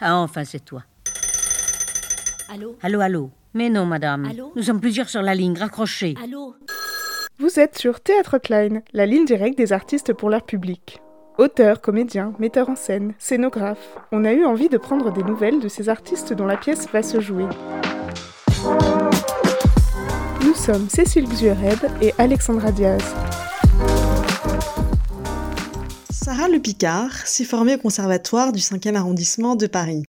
Ah, enfin, c'est toi. Allô? Allô, allô Mais non, madame. Allô? Nous sommes plusieurs sur la ligne, raccrochez. Allô? Vous êtes sur Théâtre Klein, la ligne directe des artistes pour leur public. Auteurs, comédiens, metteurs en scène, scénographes, on a eu envie de prendre des nouvelles de ces artistes dont la pièce va se jouer. Nous sommes Cécile Xuered et Alexandra Diaz. Sarah Le Picard s'est formée au conservatoire du 5e arrondissement de Paris.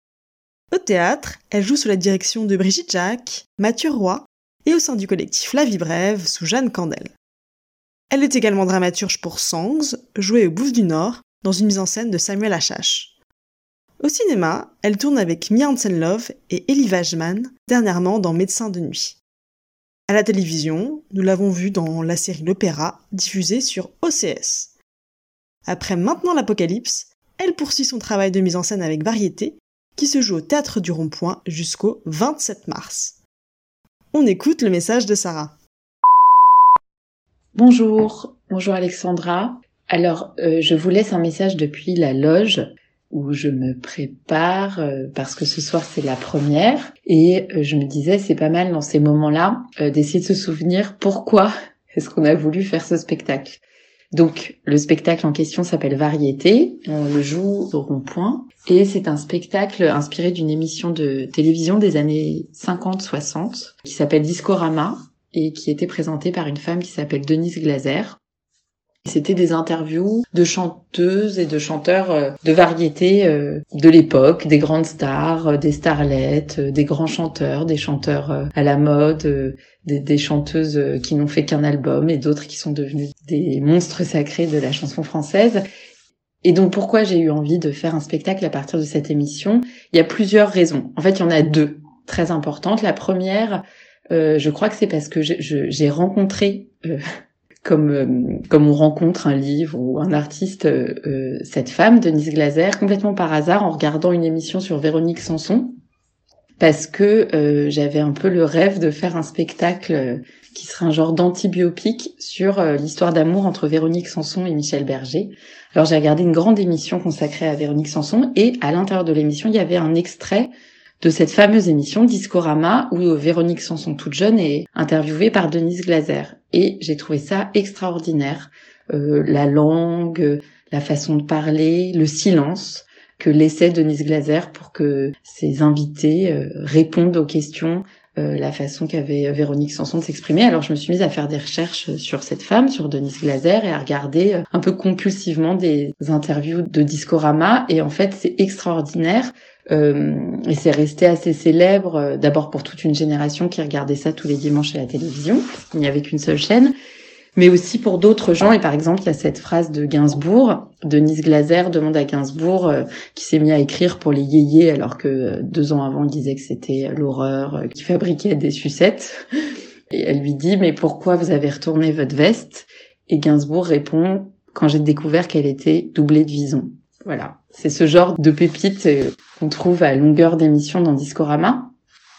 Au théâtre, elle joue sous la direction de Brigitte Jacques, Mathieu Roy et au sein du collectif La Vie Brève sous Jeanne Candel. Elle est également dramaturge pour Songs, jouée au Bouffe du Nord, dans une mise en scène de Samuel Achache. Au cinéma, elle tourne avec Mia Hansen-Love et Elie Wajman, dernièrement dans Médecin de nuit. À la télévision, nous l'avons vue dans la série L'Opéra, diffusée sur OCS. Après Maintenant l'Apocalypse, elle poursuit son travail de mise en scène avec Variété, qui se joue au Théâtre du Rond-Point jusqu'au 27 mars. On écoute le message de Sarah. Bonjour, bonjour Alexandra. Alors, euh, je vous laisse un message depuis la loge où je me prépare euh, parce que ce soir c'est la première et euh, je me disais c'est pas mal dans ces moments-là d'essayer de se souvenir pourquoi est-ce qu'on a voulu faire ce spectacle. Donc le spectacle en question s'appelle Variété, on le joue au rond-point et c'est un spectacle inspiré d'une émission de télévision des années 50-60 qui s'appelle Discorama et qui était présentée par une femme qui s'appelle Denise Glaser. C'était des interviews de chanteuses et de chanteurs euh, de variété euh, de l'époque, des grandes stars, euh, des starlettes, des grands chanteurs, des chanteurs à la mode, des, chanteuses qui n'ont fait qu'un album et d'autres qui sont devenus des monstres sacrés de la chanson française. Et donc pourquoi j'ai eu envie de faire un spectacle à partir de cette émission? Il y a plusieurs raisons. En fait, il y en a deux très importantes. La première, je crois que c'est parce que j'ai rencontré comme euh, comme on rencontre un livre ou un artiste, euh, euh, cette femme, Denise Glaser, complètement par hasard en regardant une émission sur Véronique Sanson, parce que j'avais un peu le rêve de faire un spectacle qui serait un genre d'antibiopique sur l'histoire d'amour entre Véronique Sanson et Michel Berger. Alors j'ai regardé une grande émission consacrée à Véronique Sanson et à l'intérieur de l'émission il y avait un extrait de cette fameuse émission Discorama où Véronique Sanson toute jeune est interviewée par Denise Glaser. Et j'ai trouvé ça extraordinaire. Euh, la langue, la façon de parler, le silence que laissait Denise Glaser pour que ses invités euh, répondent aux questions, euh, la façon qu'avait Véronique Sanson de s'exprimer. Alors je me suis mise à faire des recherches sur cette femme, sur Denise Glaser, et à regarder un peu compulsivement des interviews de Discorama. Et en fait, c'est extraordinaire euh, et c'est resté assez célèbre, euh, d'abord pour toute une génération qui regardait ça tous les dimanches à la télévision, il n'y avait qu'une seule chaîne, mais aussi pour d'autres gens. Et par exemple, il y a cette phrase de Gainsbourg, Denise Glaser demande à Gainsbourg, euh, qui s'est mis à écrire pour les yéyés, alors que deux ans avant, il disait que c'était l'horreur, qui fabriquait des sucettes. Et elle lui dit, mais pourquoi vous avez retourné votre veste? Et Gainsbourg répond, quand j'ai découvert qu'elle était doublée de vison. Voilà, c'est ce genre de pépites euh, qu'on trouve à longueur d'émission dans Discorama.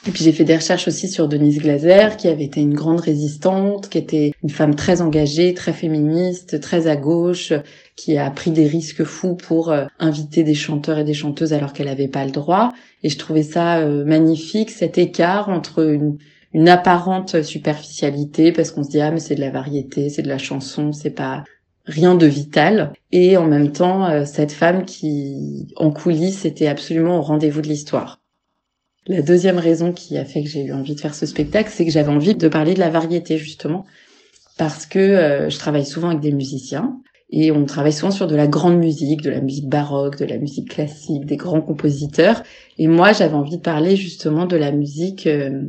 Et puis j'ai fait des recherches aussi sur Denise Glaser, qui avait été une grande résistante, qui était une femme très engagée, très féministe, très à gauche, qui a pris des risques fous pour euh, inviter des chanteurs et des chanteuses alors qu'elle n'avait pas le droit. Et je trouvais ça euh, magnifique, cet écart entre une, apparente superficialité, parce qu'on se dit ah mais c'est de la variété, c'est de la chanson, c'est pas rien de vital et en même temps euh, cette femme qui en coulisses était absolument au rendez-vous de l'histoire. La deuxième raison qui a fait que j'ai eu envie de faire ce spectacle, c'est que j'avais envie de parler de la variété justement parce que euh, je travaille souvent avec des musiciens et on travaille souvent sur de la grande musique, de la musique baroque, de la musique classique, des grands compositeurs et moi j'avais envie de parler justement de la musique euh,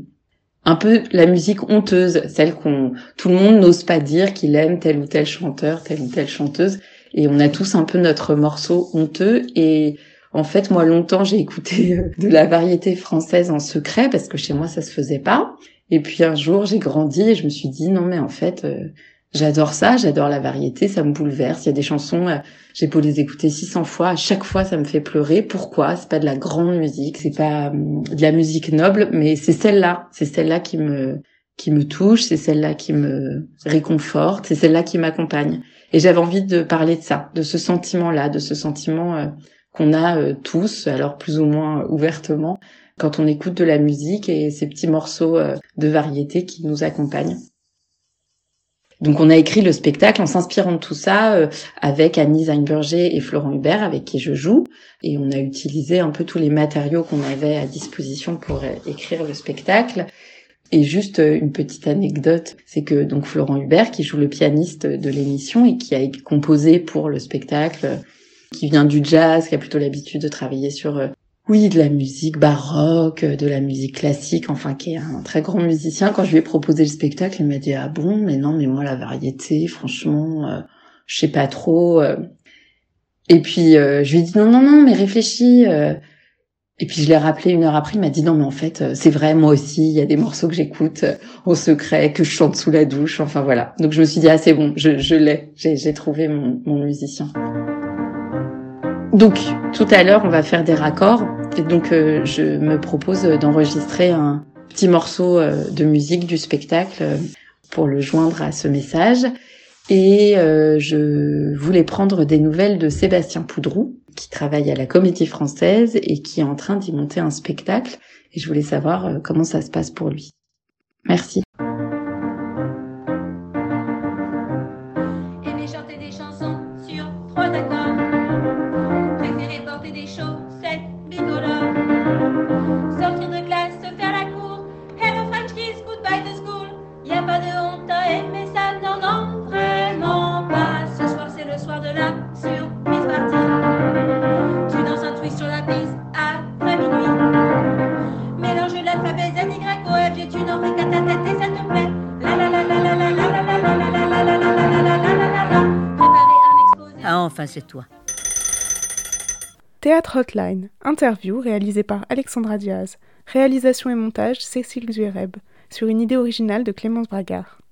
un peu la musique honteuse, celle qu'on tout le monde n'ose pas dire qu'il aime tel ou tel chanteur, telle ou telle chanteuse, et on a tous un peu notre morceau honteux. Et en fait, moi longtemps j'ai écouté euh, de la variété française en secret parce que chez moi ça se faisait pas. Et puis un jour j'ai grandi et je me suis dit non mais en fait euh, J'adore ça, j'adore la variété, ça me bouleverse. Il y a des chansons, euh, j'ai beau les écouter 600 fois, à chaque fois ça me fait pleurer. Pourquoi? C'est pas de la grande musique, c'est pas de la musique noble, mais c'est celle-là, c'est celle-là qui me qui me touche, c'est celle-là qui me réconforte, c'est celle-là qui m'accompagne. Et j'avais envie de parler de ça, de ce sentiment-là, de ce sentiment qu'on a euh, tous, alors plus ou moins ouvertement, quand on écoute de la musique et ces petits morceaux euh, de variété qui nous accompagnent. Donc on a écrit le spectacle en s'inspirant de tout ça euh, avec Annie Zeinberger et Florent Hubert avec qui je joue et on a utilisé un peu tous les matériaux qu'on avait à disposition pour écrire le spectacle. Et juste une petite anecdote, c'est que donc Florent Hubert qui joue le pianiste de l'émission et qui a composé pour le spectacle qui vient du jazz, qui a plutôt l'habitude de travailler sur oui, de la musique baroque, de la musique classique, enfin qui est un très grand musicien. Quand je lui ai proposé le spectacle, il m'a dit ah bon, mais non, mais moi la variété, franchement, euh, je sais pas trop. Euh. Et puis euh, je lui ai dit non non non, mais réfléchis. Et puis je l'ai rappelé une heure après, il m'a dit non mais en fait c'est vrai, moi aussi, il y a des morceaux que j'écoute au secret, que je chante sous la douche, enfin voilà. Donc je me suis dit ah c'est bon, je, je l'ai, j'ai trouvé mon, mon musicien. Donc, tout à l'heure, on va faire des raccords. Et donc, euh, je me propose d'enregistrer un petit morceau euh, de musique du spectacle euh, pour le joindre à ce message. Et je voulais prendre des nouvelles de Sébastien Poudrou, qui travaille à la Comédie Française et qui est en train d'y monter un spectacle. Et je voulais savoir comment ça se passe pour lui. Merci. Enfin c'est toi. Théâtre Hotline, interview réalisée par Alexandra Diaz, réalisation et montage Cécile Zuereb, sur une idée originale de Clémence Bragard.